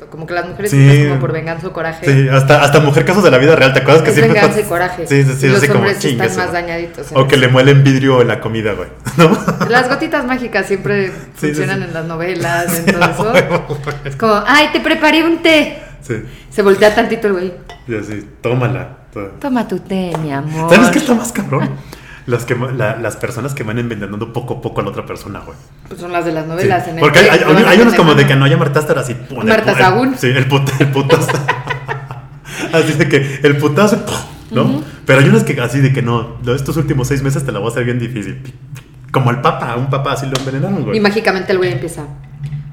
perfecto. Como que las mujeres Sí. como por venganza o coraje. Sí, hasta, hasta mujer casos de la vida real, ¿te acuerdas que es siempre venganza y coraje. Sí, sí, sí, Y los así hombres están más dañaditos. O que eso. le muelen vidrio en la comida, güey. ¿No? Las gotitas mágicas siempre Sí, funcionan en las novelas, en todo eso. Huevo, güey. Es como, ay, te preparé un té. Sí, Se voltea tantito el güey. y así, tómala. Toma tu té, mi amor. ¿Sabes qué está más cabrón? Las, que, la- las personas que van envenenando poco a poco a la otra persona, güey. Pues son las de las Sí, novelas. el Porque hay, hay- unos como de que no, ya martaste ahora sí. pum, el Marta Sagún. Sí, el, put, el putazo. así de que el putazo. ¿no? Pero hay unos que así de que no, estos últimos seis meses te la voy a hacer bien difícil. Como el papa, un papa así lo envenenaron, güey. Y mágicamente el güey empieza.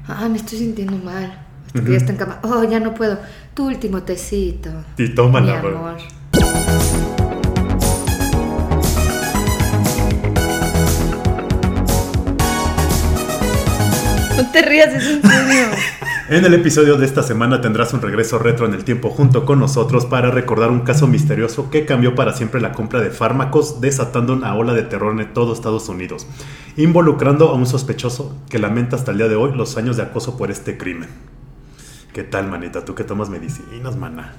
Ah, me estoy sintiendo mal. Ya está en cama. Oh, ya no puedo. Tu último tecito. Y Mi tómala, güey. No te rías, es en serio. En el episodio de esta semana tendrás un regreso retro en el tiempo junto con nosotros para recordar un caso misterioso que cambió para siempre la compra de fármacos, desatando una ola de terror en todo Estados Unidos, involucrando a un sospechoso que lamenta hasta el día de hoy los años de acoso por este crimen. ¿Qué tal, manita? ¿Tú que tomas medicinas, mana?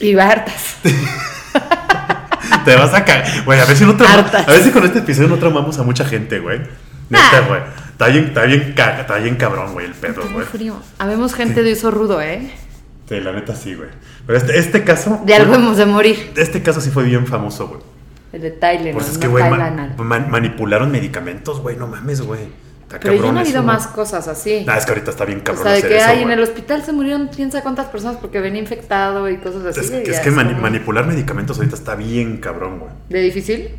Y hartas. Te vas a caer. Güey, a ver si no trauma- Hartas. A ver si con este episodio no traumamos a mucha gente, güey. Neta, güey. Está bien, está bien, está bien cabrón, güey, el pedo, güey. frío. Habemos gente de uso rudo, ¿eh? Sí, la neta sí, güey. Pero este, este caso. De algo hemos de morir. Este caso sí fue bien famoso, güey. El de Tylenol. Pues es no que, güey, man- manipularon medicamentos, güey, no mames, güey. Está Pero ya no ha habido eso, más cosas así. Nah, es que ahorita está bien o cabrón sea, de hacer que eso, hay en el hospital se murieron quién sabe cuántas personas porque venía infectado y cosas así. Es, que- es que mani- como- manipular medicamentos ahorita está bien cabrón, güey. ¿De difícil?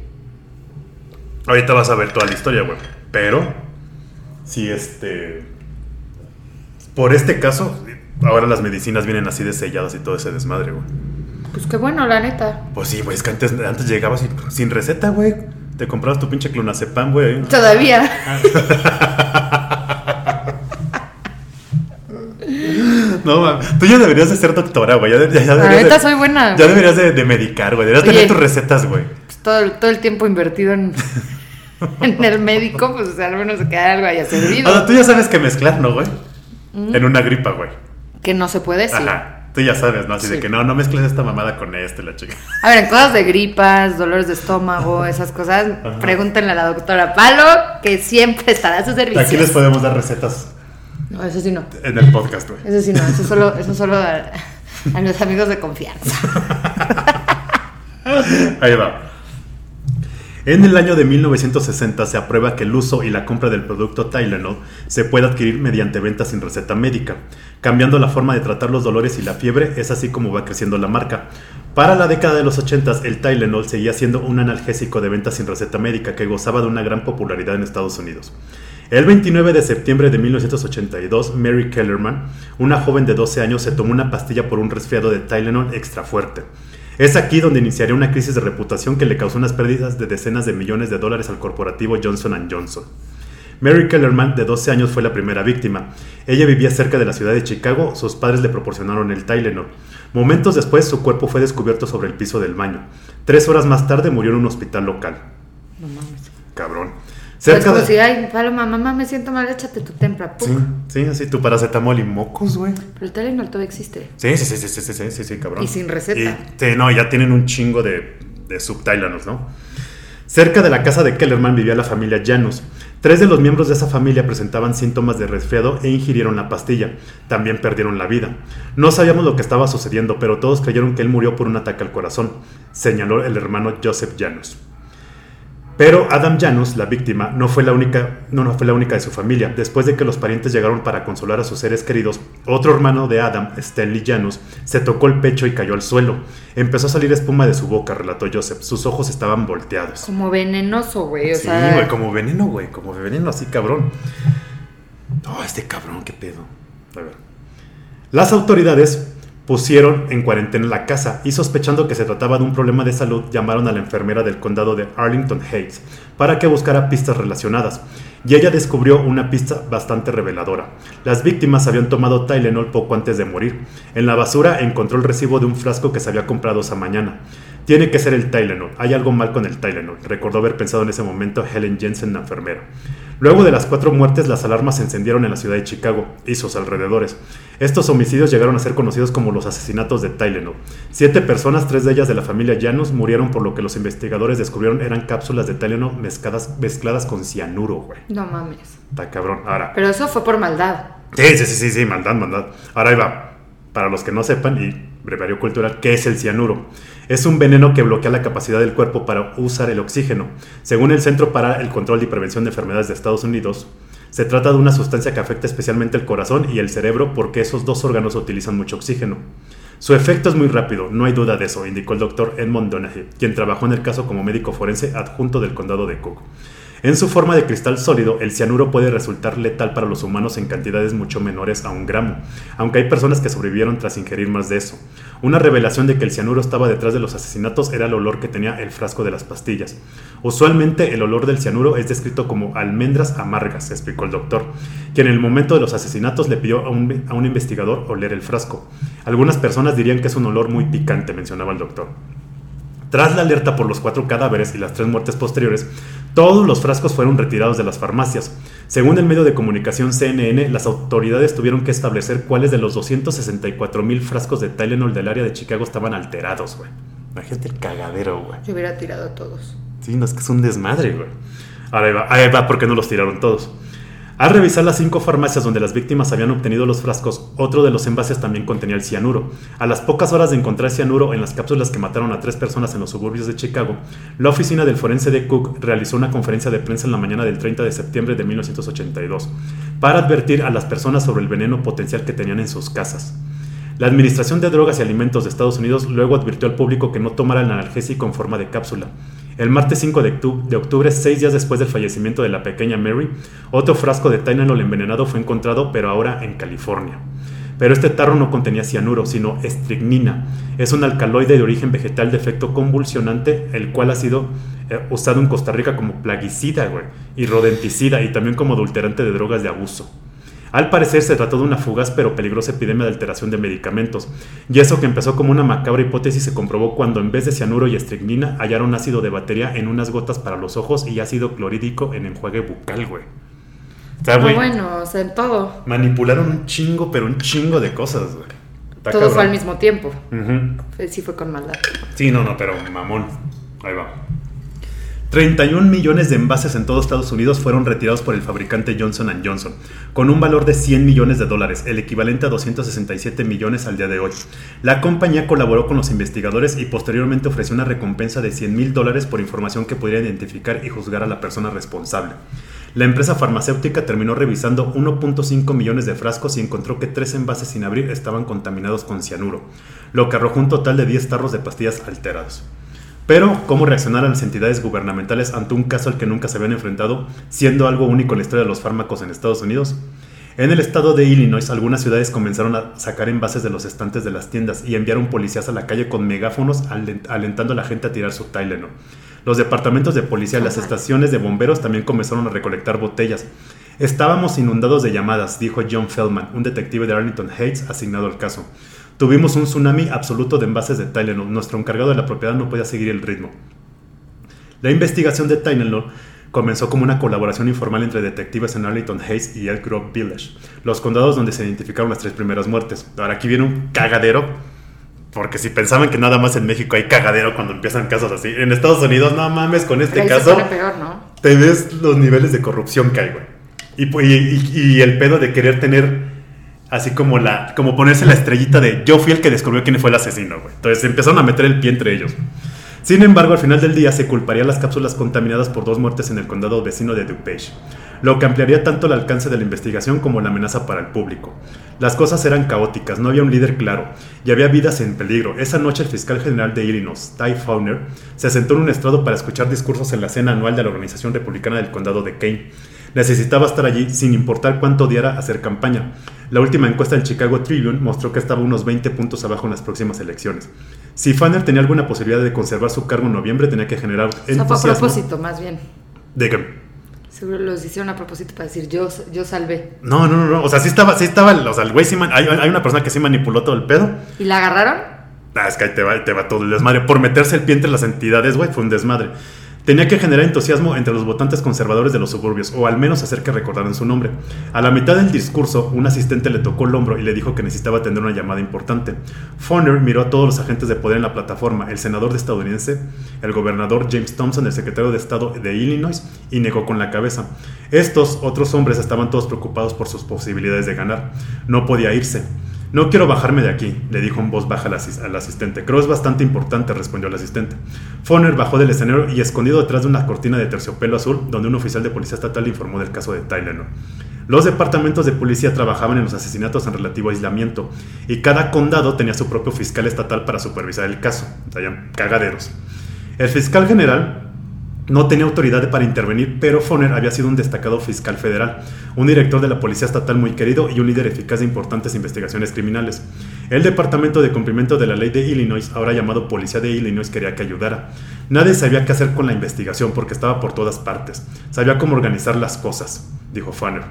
Ahorita vas a ver toda la historia, güey. Pero, si este. Por este caso, ahora las medicinas vienen así de selladas y todo ese desmadre, güey. Pues qué bueno, la neta. Pues sí, güey, es que antes, antes llegabas sin, sin receta, güey. Te comprabas tu pinche clonazepam, güey. Todavía. No, mames. Tú ya deberías de ser doctora, güey. Ya, ya- ya La deberías neta de- soy buena. Ya deberías de, de medicar, güey. Deberías Oye. tener tus recetas, güey. Pues todo, todo el tiempo invertido en, en el médico, pues o sea, al menos que algo haya servido. O sea, tú ya sabes que mezclar, ¿no, güey? En una gripa, güey. Que no se puede, sí. Ajá. Tú ya sabes, ¿no? Así de que no, no mezcles esta mamada con esto y la chica. A ver, en cosas de gripas, dolores de estómago, esas cosas, Ajá. pregúntenle a la doctora Palo, que siempre estará a su servicio. Aquí les podemos dar recetas No, eso sí no. en el podcast, güey. Eso sí no, eso solo, eso solo a, a los amigos de confianza. Ahí va. En el año de 1960 se aprueba que el uso y la compra del producto Tylenol se puede adquirir mediante venta sin receta médica, cambiando la forma de tratar los dolores y la fiebre, es así como va creciendo la marca. Para la década de los 80 el Tylenol seguía siendo un analgésico de venta sin receta médica que gozaba de una gran popularidad en Estados Unidos. El 29 de septiembre de 1982, Mary Kellerman, una joven de 12 años, se tomó una pastilla por un resfriado de Tylenol extra fuerte. Es aquí donde iniciaría una crisis de reputación que le causó unas pérdidas de decenas de millones de dólares al corporativo Johnson Johnson. Mary Kellerman, de 12 años, fue la primera víctima. Ella vivía cerca de la ciudad de Chicago, sus padres le proporcionaron el Tylenol. Momentos después, su cuerpo fue descubierto sobre el piso del baño. Tres horas más tarde murió en un hospital local. No mames. Cabrón. Pues Cerca como de... si, ay, paloma, mamá, me siento mal, échate tu tempra. Sí, sí, así, tu paracetamol y mocos, güey. Pero el Tylenol todavía existe. Sí, sí, sí, sí, sí, sí, sí, cabrón. Y sin receta. Sí, no, ya tienen un chingo de, de ¿no? Cerca de la casa de Kellerman vivía la familia Janus. Tres de los miembros de esa familia presentaban síntomas de resfriado e ingirieron la pastilla. También perdieron la vida. No sabíamos lo que estaba sucediendo, pero todos creyeron que él murió por un ataque al corazón, señaló el hermano Joseph Janus. Pero Adam Janus, la víctima, no fue la única, no, no fue la única de su familia. Después de que los parientes llegaron para consolar a sus seres queridos, otro hermano de Adam, Stanley Janus, se tocó el pecho y cayó al suelo. Empezó a salir espuma de su boca, relató Joseph. Sus ojos estaban volteados. Como venenoso, güey. O sí, sea, güey, como veneno, güey, como veneno así, cabrón. No, este cabrón, qué pedo. A ver. Las autoridades pusieron en cuarentena la casa y sospechando que se trataba de un problema de salud, llamaron a la enfermera del condado de Arlington Heights para que buscara pistas relacionadas. y ella descubrió una pista bastante reveladora. Las víctimas habían tomado Tylenol poco antes de morir. En la basura encontró el recibo de un frasco que se había comprado esa mañana. Tiene que ser el Tylenol. Hay algo mal con el Tylenol. Recordó haber pensado en ese momento Helen Jensen, la enfermera. Luego de las cuatro muertes, las alarmas se encendieron en la ciudad de Chicago y sus alrededores. Estos homicidios llegaron a ser conocidos como los asesinatos de Tylenol. Siete personas, tres de ellas de la familia Janus, murieron por lo que los investigadores descubrieron eran cápsulas de Tylenol mezcladas, mezcladas con cianuro, güey. No mames. Está cabrón. Ahora. Pero eso fue por maldad. Sí, sí, sí, sí, sí, maldad, maldad. Ahora ahí va. Para los que no sepan, y brevario cultural, ¿qué es el cianuro? Es un veneno que bloquea la capacidad del cuerpo para usar el oxígeno. Según el Centro para el Control y Prevención de Enfermedades de Estados Unidos, se trata de una sustancia que afecta especialmente el corazón y el cerebro porque esos dos órganos utilizan mucho oxígeno. Su efecto es muy rápido, no hay duda de eso, indicó el doctor Edmond Donaghy, quien trabajó en el caso como médico forense adjunto del condado de Cook. En su forma de cristal sólido, el cianuro puede resultar letal para los humanos en cantidades mucho menores a un gramo, aunque hay personas que sobrevivieron tras ingerir más de eso. Una revelación de que el cianuro estaba detrás de los asesinatos era el olor que tenía el frasco de las pastillas. Usualmente el olor del cianuro es descrito como almendras amargas, explicó el doctor, quien en el momento de los asesinatos le pidió a un, a un investigador oler el frasco. Algunas personas dirían que es un olor muy picante, mencionaba el doctor. Tras la alerta por los cuatro cadáveres y las tres muertes posteriores, todos los frascos fueron retirados de las farmacias. Según el medio de comunicación CNN, las autoridades tuvieron que establecer cuáles de los 264 mil frascos de Tylenol del área de Chicago estaban alterados, güey. Imagínate el cagadero, güey. Yo hubiera tirado todos. Sí, no es que es un desmadre, güey. Ahora ahí va, ahí va porque no los tiraron todos. Al revisar las cinco farmacias donde las víctimas habían obtenido los frascos, otro de los envases también contenía el cianuro. A las pocas horas de encontrar cianuro en las cápsulas que mataron a tres personas en los suburbios de Chicago, la oficina del forense de Cook realizó una conferencia de prensa en la mañana del 30 de septiembre de 1982 para advertir a las personas sobre el veneno potencial que tenían en sus casas. La Administración de Drogas y Alimentos de Estados Unidos luego advirtió al público que no tomara el analgésico en forma de cápsula. El martes 5 de octubre, seis días después del fallecimiento de la pequeña Mary, otro frasco de Tylenol envenenado fue encontrado, pero ahora en California. Pero este tarro no contenía cianuro, sino estricnina. Es un alcaloide de origen vegetal de efecto convulsionante, el cual ha sido eh, usado en Costa Rica como plaguicida y rodenticida y también como adulterante de drogas de abuso. Al parecer se trató de una fugaz pero peligrosa epidemia de alteración de medicamentos, y eso que empezó como una macabra hipótesis se comprobó cuando en vez de cianuro y estricnina hallaron ácido de batería en unas gotas para los ojos y ácido clorhídrico en enjuague bucal, güey. O sea, No, güey, bueno, o sea, en todo. manipularon un chingo, pero un chingo de cosas, güey. Está todo fue al mismo tiempo. Sí fue con maldad. Sí, no, no, pero mamón. Ahí va. 31 millones de envases en todo Estados Unidos fueron retirados por el fabricante Johnson Johnson, con un valor de 100 millones de dólares, el equivalente a 267 millones al día de hoy. La compañía colaboró con los investigadores y posteriormente ofreció una recompensa de 100 mil dólares por información que pudiera identificar y juzgar a la persona responsable. La empresa farmacéutica terminó revisando 1.5 millones de frascos y encontró que tres envases sin abrir estaban contaminados con cianuro, lo que arrojó un total de 10 tarros de pastillas alterados. Pero, ¿cómo reaccionaron las entidades gubernamentales ante un caso al que nunca se habían enfrentado, siendo algo único en la historia de los fármacos en Estados Unidos? En el estado de Illinois, algunas ciudades comenzaron a sacar envases de los estantes de las tiendas y enviaron policías a la calle con megáfonos alent- alentando a la gente a tirar su Tylenol. Los departamentos de policía y las estaciones de bomberos también comenzaron a recolectar botellas. Estábamos inundados de llamadas, dijo John Feldman, un detective de Arlington Heights asignado al caso. Tuvimos un tsunami absoluto de envases de Tylenol. Nuestro encargado de la propiedad no podía seguir el ritmo. La investigación de Tylenol comenzó como una colaboración informal entre detectives en Arlington Heights y Elk Grove Village, los condados donde se identificaron las tres primeras muertes. Ahora aquí viene un cagadero, porque si pensaban que nada más en México hay cagadero cuando empiezan casos así, en Estados Unidos, no mames, con este caso peor, ¿no? te ves los niveles de corrupción que hay, güey. Y, y, y- y el pedo de querer tener así como la como ponerse la estrellita de yo fui el que descubrió quién fue el asesino, güey. Entonces empezaron a meter el pie entre ellos. Sin embargo, al final del día se culparía a las cápsulas contaminadas por dos muertes en el condado vecino de DuPage, lo que ampliaría tanto el alcance de la investigación como la amenaza para el público. Las cosas eran caóticas, no había un líder claro y había vidas en peligro. Esa noche el fiscal general de Illinois, Ty Fauner, se sentó en un estrado para escuchar discursos en la cena anual de la Organización Republicana del Condado de Kane. Necesitaba estar allí sin importar cuánto odiara hacer campaña. La última encuesta del Chicago Tribune mostró que estaba unos 20 puntos abajo en las próximas elecciones. Si Fanner tenía alguna posibilidad de conservar su cargo en noviembre, tenía que generar O sea, fue a entusiasmo. propósito, más bien. de Seguro los hicieron a propósito para decir yo, yo salvé. No, no, no, no. O sea, sí estaba, sí estaba. O sea, el güey sí. man- hay, hay una persona que sí manipuló todo el pedo. ¿Y la agarraron? Ah, es que ahí te va, te va todo el desmadre. Por meterse el pie entre las entidades, güey, fue un desmadre. Tenía que generar entusiasmo entre los votantes conservadores de los suburbios, o al menos hacer que recordaran su nombre. A la mitad del discurso, un asistente le tocó el hombro y le dijo que necesitaba atender una llamada importante. Foner miró a todos los agentes de poder en la plataforma, el senador de estadounidense, el gobernador James Thompson, el secretario de Estado de Illinois, y negó con la cabeza. Estos otros hombres estaban todos preocupados por sus posibilidades de ganar. No podía irse. No quiero bajarme de aquí, le dijo en voz baja al, asis- al asistente. Creo es bastante importante, respondió el asistente. Foner bajó del escenario y escondido detrás de una cortina de terciopelo azul, donde un oficial de policía estatal informó del caso de Tylenol. Los departamentos de policía trabajaban en los asesinatos en relativo aislamiento, y cada condado tenía su propio fiscal estatal para supervisar el caso. O sea, cagaderos. El fiscal general no tenía autoridad para intervenir, pero Foner había sido un destacado fiscal federal, un director de la policía estatal muy querido y un líder eficaz de importantes investigaciones criminales. El Departamento de Cumplimiento de la Ley de Illinois, ahora llamado Policía de Illinois, quería que ayudara. Nadie sabía qué hacer con la investigación porque estaba por todas partes. Sabía cómo organizar las cosas, dijo Foner.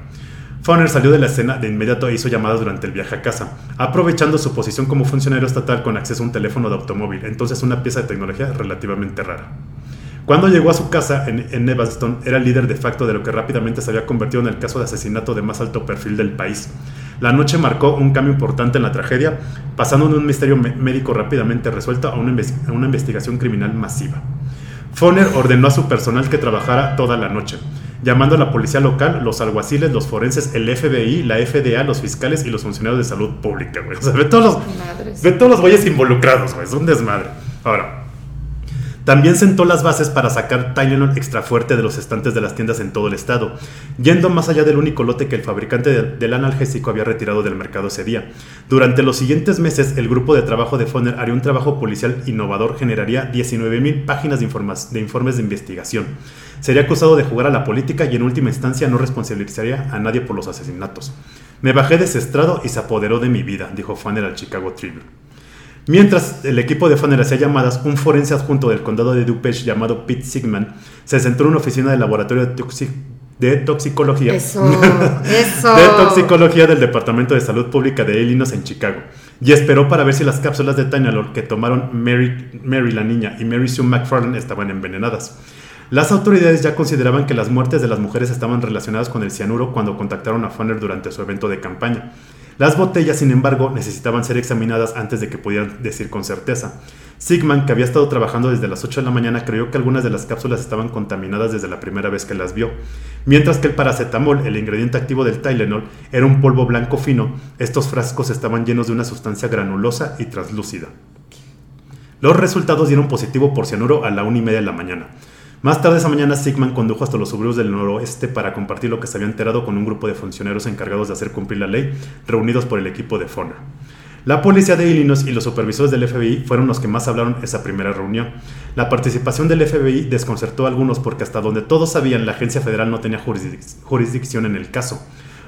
Foner salió de la escena de inmediato e hizo llamadas durante el viaje a casa, aprovechando su posición como funcionario estatal con acceso a un teléfono de automóvil, entonces una pieza de tecnología relativamente rara. Cuando llegó a su casa en, en Evanston, era el líder de facto de lo que rápidamente se había convertido en el caso de asesinato de más alto perfil del país. La noche marcó un cambio importante en la tragedia, pasando de un misterio médico rápidamente resuelto a una, a una investigación criminal masiva. Foner ordenó a su personal que trabajara toda la noche, llamando a la policía local, los alguaciles, los forenses, el FBI, la FDA, los fiscales y los funcionarios de salud pública, güey. O sea, ve todos los. Ve todos los güeyes involucrados, güey. Es un desmadre. Ahora, también sentó las bases para sacar Tylenol extra fuerte de los estantes de las tiendas en todo el estado, yendo más allá del único lote que el fabricante de- del analgésico había retirado del mercado ese día. Durante los siguientes meses, el grupo de trabajo de Foner haría un trabajo policial innovador, generaría 19.000 páginas de, informas- de informes de investigación. Sería acusado de jugar a la política y en última instancia no responsabilizaría a nadie por los asesinatos. Me bajé de ese estrado y se apoderó de mi vida, dijo Foner al Chicago Tribune. Mientras el equipo de Foner hacía llamadas, un forense adjunto del condado de DuPage llamado Pete Sigman se sentó en una oficina del laboratorio de, toxi- de toxicología. Eso, eso. De toxicología del Departamento de Salud Pública de Illinois en Chicago y esperó para ver si las cápsulas de Tylenol que tomaron Mary, Mary la niña y Mary Sue McFarland estaban envenenadas. Las autoridades ya consideraban que las muertes de las mujeres estaban relacionadas con el cianuro cuando contactaron a Foner durante su evento de campaña. Las botellas, sin embargo, necesitaban ser examinadas antes de que pudieran decir con certeza. Sigman, que había estado trabajando desde las 8 de la mañana, creyó que algunas de las cápsulas estaban contaminadas desde la primera vez que las vio. Mientras que el paracetamol, el ingrediente activo del Tylenol, era un polvo blanco fino, estos frascos estaban llenos de una sustancia granulosa y translúcida. Los resultados dieron positivo por cianuro a la una y media de la mañana. Más tarde esa mañana, Sigman condujo hasta los suburbios del noroeste para compartir lo que se había enterado con un grupo de funcionarios encargados de hacer cumplir la ley, reunidos por el equipo de Foner. La policía de Illinois y los supervisores del FBI fueron los que más hablaron esa primera reunión. La participación del FBI desconcertó a algunos porque hasta donde todos sabían la agencia federal no tenía jurisdic- jurisdicción en el caso.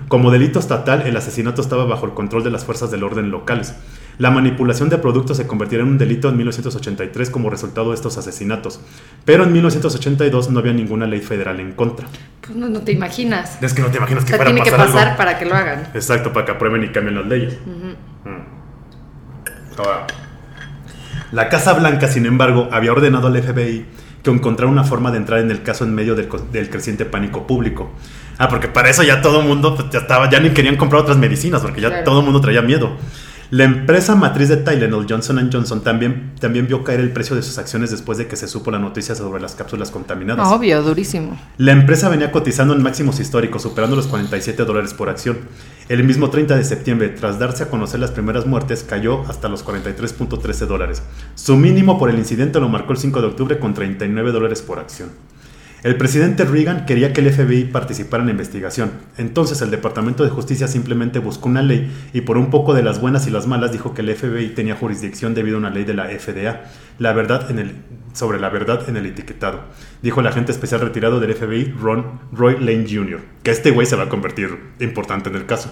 Como delito estatal, el asesinato estaba bajo el control de las fuerzas del orden locales. La manipulación de productos se convertirá en un delito en 1983 como resultado de estos asesinatos, pero en 1982 no había ninguna ley federal en contra. Pues no, no te imaginas. Es que no te imaginas O que sea, fuera a tiene que pasar algo. para que lo hagan. Exacto, para que aprueben y cambien las leyes. Mm. Ahora, La Casa Blanca, sin embargo, había ordenado al FBI que encontrara una forma de entrar en el caso en medio del, del creciente pánico público. Ah, porque para eso ya todo el mundo pues, ya estaba, ya ni querían comprar otras medicinas, porque ya Claro. todo el mundo traía miedo. La empresa matriz de Tylenol, Johnson Johnson, también, también vio caer el precio de sus acciones después de que se supo la noticia sobre las cápsulas contaminadas. Obvio, durísimo. La empresa venía cotizando en máximos históricos, superando los 47 dólares por acción. El mismo 30 de septiembre, tras darse a conocer las primeras muertes, cayó hasta los 43.13 dólares. Su mínimo por el incidente lo marcó el 5 de octubre con 39 dólares por acción. El presidente Reagan quería que el FBI participara en la investigación. Entonces el Departamento de Justicia simplemente buscó una ley y por un poco de las buenas y las malas dijo que el FBI tenía jurisdicción debido a una ley de la FDA, la verdad sobre la verdad en el etiquetado. Dijo el agente especial retirado del FBI, Ron Roy Lane Jr., que este güey se va a convertir importante en el caso.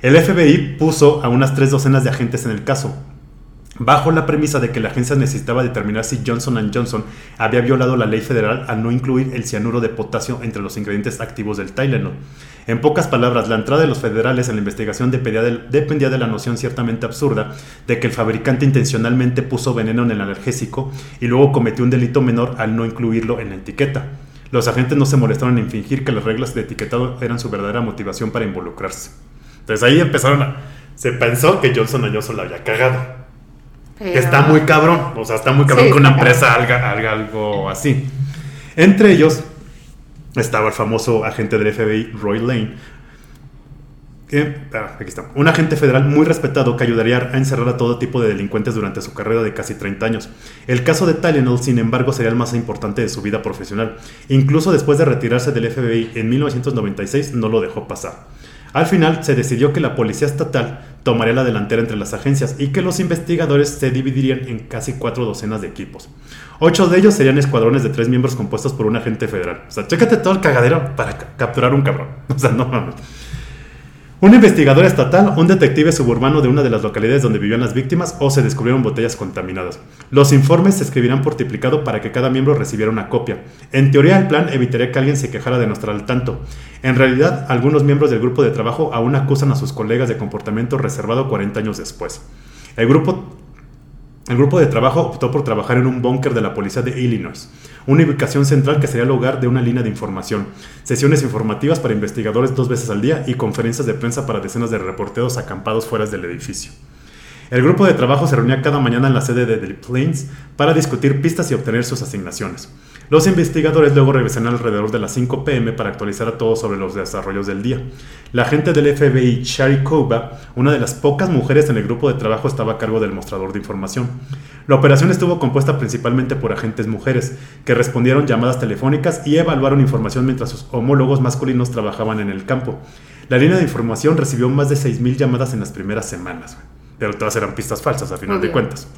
El FBI puso a unas tres docenas de agentes en el caso, bajo la premisa de que la agencia necesitaba determinar si Johnson Johnson había violado la ley federal al no incluir el cianuro de potasio entre los ingredientes activos del Tylenol. En pocas palabras, la entrada de los federales en la investigación dependía de, dependía de la noción ciertamente absurda de que el fabricante intencionalmente puso veneno en el analgésico y luego cometió un delito menor al no incluirlo en la etiqueta. Los agentes no se molestaron en fingir que las reglas de etiquetado eran su verdadera motivación para involucrarse. Entonces ahí empezaron a... Se pensó que Johnson Johnson la había cagado. Está muy cabrón. O sea, está muy cabrón Sí, que una empresa haga, haga algo así. Entre ellos estaba el famoso agente del FBI, Roy Lane. Que, ah, aquí está. Un agente federal muy respetado que ayudaría a encerrar a todo tipo de delincuentes durante su carrera de casi 30 años. El caso de Tylenol, sin embargo, sería el más importante de su vida profesional. Incluso después de retirarse del FBI en 1996, no lo dejó pasar. Al final se decidió que la policía estatal tomaría la delantera entre las agencias y que los investigadores se dividirían en casi cuatro docenas de equipos. Ocho de ellos serían escuadrones de tres miembros compuestos por un agente federal. O sea, chécate todo el cagadero para ca- capturar un cabrón. O sea, no mames. Un investigador estatal, un detective suburbano de una de las localidades donde vivían las víctimas o se descubrieron botellas contaminadas. Los informes se escribirán por triplicado para que cada miembro recibiera una copia. En teoría, el plan evitaría que alguien se quejara de no estar al tanto. En realidad, algunos miembros del grupo de trabajo aún acusan a sus colegas de comportamiento reservado 40 años después. El grupo el grupo de trabajo optó por trabajar en un búnker de la policía de Illinois, una ubicación central que sería el hogar de una línea de información, sesiones informativas para investigadores dos veces al día y conferencias de prensa para decenas de reporteros acampados fuera del edificio. El grupo de trabajo se reunía cada mañana en la sede de The Plains para discutir pistas y obtener sus asignaciones. Los investigadores luego regresaron alrededor de las 5 pm para actualizar a todos sobre los desarrollos del día. La agente del FBI, Shari Koba, una de las pocas mujeres en el grupo de trabajo, estaba a cargo del mostrador de información. La operación estuvo compuesta principalmente por agentes mujeres, que respondieron llamadas telefónicas y evaluaron información mientras sus homólogos masculinos trabajaban en el campo. La línea de información recibió más de 6.000 llamadas en las primeras semanas, pero todas eran pistas falsas a final de cuentas.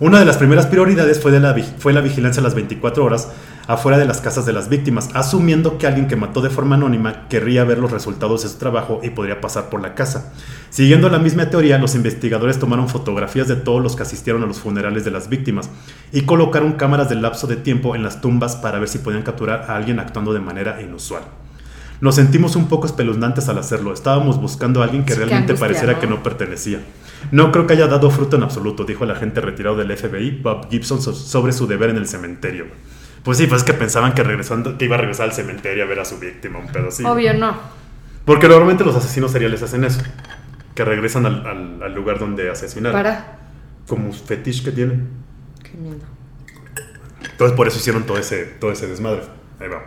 Una de las primeras prioridades fue, de la, fue la vigilancia a las 24 horas afuera de las casas de las víctimas, asumiendo que alguien que mató de forma anónima querría ver los resultados de su trabajo y podría pasar por la casa. Siguiendo la misma teoría, los investigadores tomaron fotografías de todos los que asistieron a los funerales de las víctimas y colocaron cámaras de lapso de tiempo en las tumbas para ver si podían capturar a alguien actuando de manera inusual. Nos sentimos un poco espeluznantes al hacerlo. Estábamos buscando a alguien que Sí, realmente pareciera ¿no? que no pertenecía. No creo que haya dado fruto en absoluto, dijo el agente retirado del FBI, Bob Gibson, so- sobre su deber en el cementerio. Pues sí, pues es que pensaban que regresando, que iba a regresar al cementerio a ver a su víctima, un pedo así. Obvio no. Porque normalmente los asesinos seriales hacen eso. Que regresan al, al- al lugar donde asesinaron. Para. Como un fetiche que tienen. Qué miedo. Entonces por eso hicieron todo ese, todo ese desmadre. Ahí va.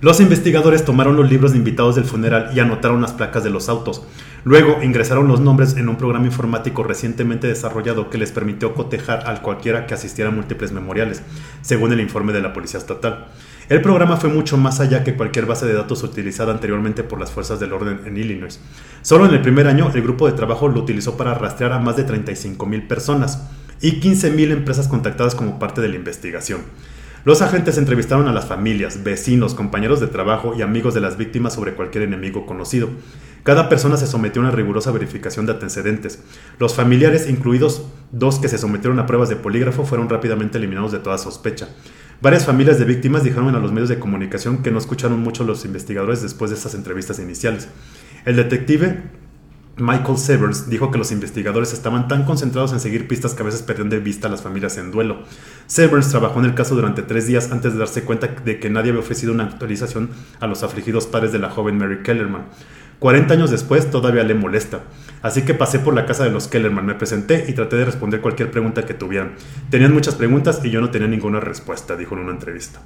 Los investigadores tomaron los libros de invitados del funeral y anotaron las placas de los autos. Luego ingresaron los nombres en un programa informático recientemente desarrollado que les permitió cotejar al cualquiera que asistiera a múltiples memoriales, según el informe de la Policía Estatal. El programa fue mucho más allá que cualquier base de datos utilizada anteriormente por las fuerzas del orden en Illinois. Solo en el primer año, el grupo de trabajo lo utilizó para rastrear a más de 35 mil personas y 15 mil empresas contactadas como parte de la investigación. Los agentes entrevistaron a las familias, vecinos, compañeros de trabajo y amigos de las víctimas sobre cualquier enemigo conocido. Cada persona se sometió a una rigurosa verificación de antecedentes. Los familiares, incluidos dos que se sometieron a pruebas de polígrafo, fueron rápidamente eliminados de toda sospecha. Varias familias de víctimas dijeron a los medios de comunicación que no escucharon mucho a los investigadores después de estas entrevistas iniciales. El detective Michael Severs dijo que los investigadores estaban tan concentrados en seguir pistas que a veces perdían de vista a las familias en duelo. Severs trabajó en el caso durante tres días antes de darse cuenta de que nadie había ofrecido una actualización a los afligidos padres de la joven Mary Kellerman. 40 años después todavía le molesta. Así que pasé por la casa de los Kellerman, me presenté y traté de responder cualquier pregunta que tuvieran. Tenían muchas preguntas y yo no tenía ninguna respuesta, dijo en una entrevista.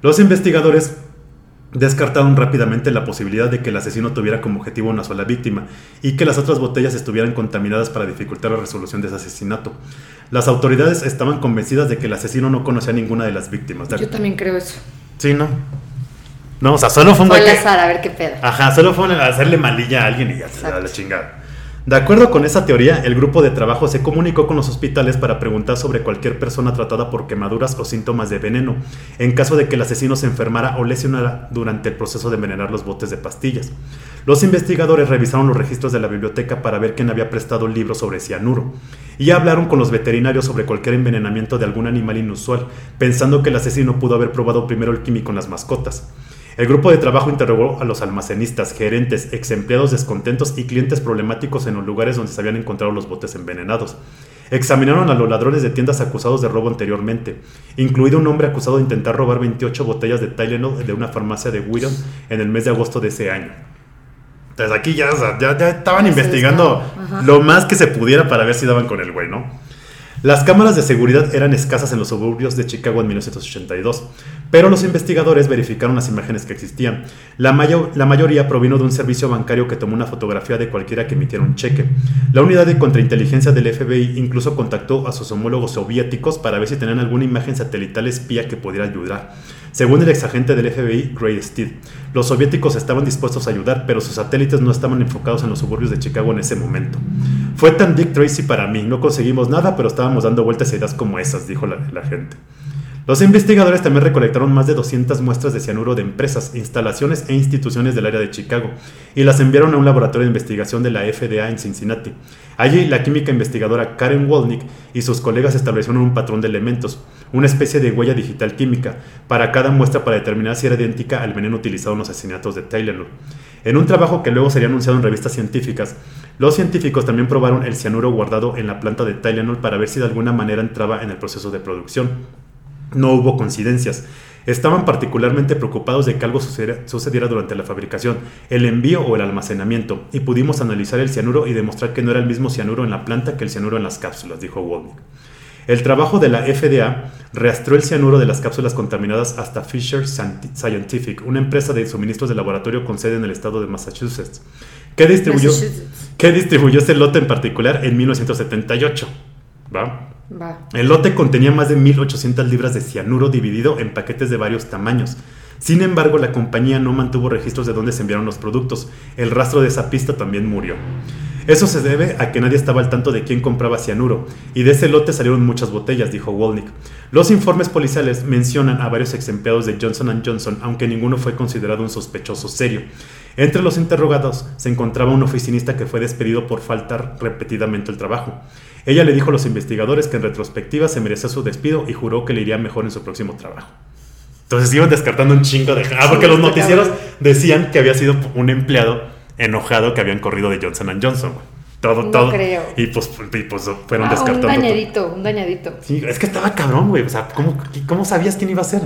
Los investigadores descartaron rápidamente la posibilidad de que el asesino tuviera como objetivo una sola víctima y que las otras botellas estuvieran contaminadas para dificultar la resolución de ese asesinato. Las autoridades estaban convencidas de que el asesino no conocía a ninguna de las víctimas. Yo también creo eso. Sí, ¿no? No, o sea, solo fue un Fue que- azar, a ver qué pedo. Ajá, solo fue hacerle malilla a alguien y ya se da la chingada. De acuerdo con esa teoría, el grupo de trabajo se comunicó con los hospitales para preguntar sobre cualquier persona tratada por quemaduras o síntomas de veneno, en caso de que el asesino se enfermara o lesionara durante el proceso de envenenar los botes de pastillas. Los investigadores revisaron los registros de la biblioteca para ver quién había prestado el libro sobre cianuro, y hablaron con los veterinarios sobre cualquier envenenamiento de algún animal inusual, pensando que el asesino pudo haber probado primero el químico en las mascotas. El grupo de trabajo interrogó a los almacenistas, gerentes, ex empleados descontentos y clientes problemáticos en los lugares donde se habían encontrado los botes envenenados. Examinaron a los ladrones de tiendas acusados de robo anteriormente, incluido un hombre acusado de intentar robar 28 botellas de Tylenol de una farmacia de Whedon en el mes de agosto de ese año. Entonces aquí ya, ya, ya estaban investigando lo más que se pudiera para ver si daban con el güey, ¿no? Las cámaras de seguridad eran escasas en los suburbios de Chicago en 1982, pero los investigadores verificaron las imágenes que existían. La, la, mayoría provino de un servicio bancario que tomó una fotografía de cualquiera que emitiera un cheque. La unidad de contrainteligencia del FBI incluso contactó a sus homólogos soviéticos para ver si tenían alguna imagen satelital espía que pudiera ayudar. Según el exagente del FBI, Gray Steed, los soviéticos estaban dispuestos a ayudar, pero sus satélites no estaban enfocados en los suburbios de Chicago en ese momento. Fue tan Dick Tracy para mí, no conseguimos nada, pero estábamos dando vueltas a ideas como esas, dijo la, la gente. Los investigadores también recolectaron más de 200 muestras de cianuro de empresas, instalaciones e instituciones del área de Chicago y las enviaron a un laboratorio de investigación de la FDA en Cincinnati. Allí, la química investigadora Karen Wolnick y sus colegas establecieron un patrón de elementos, una especie de huella digital química, para cada muestra para determinar si era idéntica al veneno utilizado en los asesinatos de Tylenol. En un trabajo que luego sería anunciado en revistas científicas, los científicos también probaron el cianuro guardado en la planta de Tylenol para ver si de alguna manera entraba en el proceso de producción. No hubo coincidencias. Estaban particularmente preocupados de que algo sucediera durante la fabricación, el envío o el almacenamiento, y pudimos analizar el cianuro y demostrar que no era el mismo cianuro en la planta que el cianuro en las cápsulas, dijo Wolnick. El trabajo de la FDA rastreó el cianuro de las cápsulas contaminadas hasta Fisher Scientific, una empresa de suministros de laboratorio con sede en el estado de Massachusetts, que distribuyó, que distribuyó ese lote en particular en 1978. ¿Va? El lote contenía más de 1.800 libras de cianuro dividido en paquetes de varios tamaños. Sin embargo, la compañía no mantuvo registros de dónde se enviaron los productos. El rastro de esa pista también murió. Eso se debe a que nadie estaba al tanto de quién compraba cianuro, y de ese lote salieron muchas botellas, dijo Wolnick. Los informes policiales mencionan a varios ex empleados de Johnson Johnson, aunque ninguno fue considerado un sospechoso serio. Entre los interrogados se encontraba un oficinista que fue despedido por faltar repetidamente el trabajo. Ella le dijo a los investigadores que en retrospectiva se merecía su despido y juró que le iría mejor en su próximo trabajo. Entonces iban descartando un chingo de... Ah, porque los noticieros decían que había sido un empleado enojado que habían corrido de Johnson Johnson. Todo, todo. Creo. Y pues, pues fueron ah, descartando. Un dañadito, un dañadito. Sí, es que estaba cabrón, güey. O sea, ¿cómo, ¿cómo sabías quién iba a ser?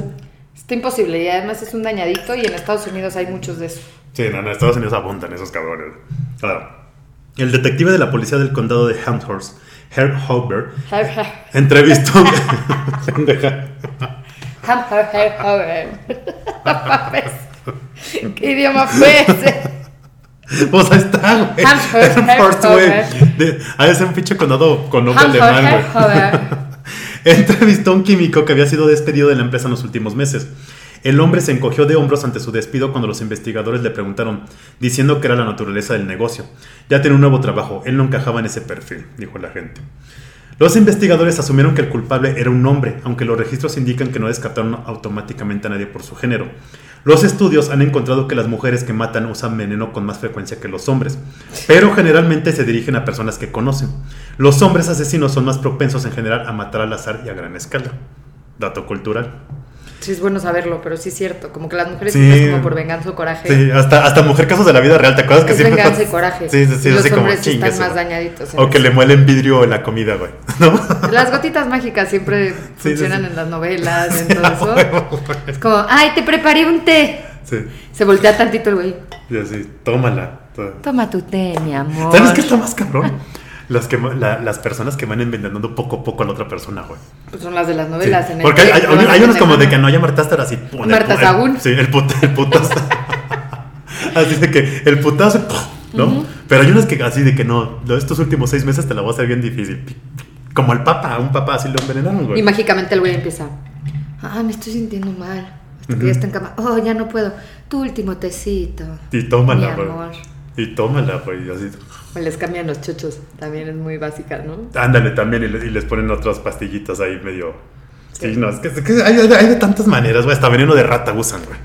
Está imposible. Y además es un dañadito y en Estados Unidos hay muchos de esos. Sí, en Estados Unidos abundan esos cabrones. Claro. El detective de la policía del condado de Amherst Herb Hauber entrevistó. ¿Qué idioma fue ese? Pues ahí está, güey. Hamhurst, güey. Ahí es un pinche condado con nombre alemán, güey. Entrevistó a un químico que había sido despedido de la empresa en los últimos meses. El hombre se encogió de hombros ante su despido cuando los investigadores le preguntaron, diciendo que era la naturaleza del negocio. Ya tiene un nuevo trabajo, él no encajaba en ese perfil, dijo la gente. Los investigadores asumieron que el culpable era un hombre, aunque los registros indican que no descartaron automáticamente a nadie por su género. Los estudios han encontrado que las mujeres que matan usan veneno con más frecuencia que los hombres, pero generalmente se dirigen a personas que conocen. Los hombres asesinos son más propensos en general a matar al azar y a gran escala. Dato cultural. Sí, es bueno saberlo, pero sí es cierto. Como que las mujeres sí. como por venganza o coraje. Sí, hasta, hasta mujer casos de la vida real, ¿te acuerdas que es siempre venganza y coraje. Sí, sí, sí. Y los así hombres como, están más dañaditos. O que le muelen vidrio en la comida, güey. ¿No? Las gotitas mágicas siempre Sí, funcionan en las novelas, en todo eso. Es como, ay, te preparé un té. Sí. Se voltea tantito el güey. Y así, tómala. Toma tu té, mi amor. ¿Sabes qué está más cabrón? Las, que, la- las personas que van envenenando poco a poco a la otra persona, güey. Pues son las de las Sí. novelas. En el Porque hay, hay, hay unos como de que no, ya mataste ahora sí. pum, el Marta el- Sagún. Sí, el, put, el putazo. así de que el putazo. ¿no? Pero hay unos que así de que no, estos últimos seis meses te la voy a hacer bien difícil. Como el papa, un papa así lo envenenaron, güey. Y mágicamente el güey empieza. Ah, me estoy sintiendo mal. Hasta que ya está en cama. Oh, ya no puedo. Tu último tecito. Y tómala, Mi güey. amor. Y tómala, güey. y Así. Les cambian los chochos, también es muy básica, ¿no? Ándale también y, le- y les ponen otras pastillitas ahí medio... Sí, Sí. no, es que, es que hay, hay- hay de tantas maneras, güey. Hasta veneno de rata usan, güey.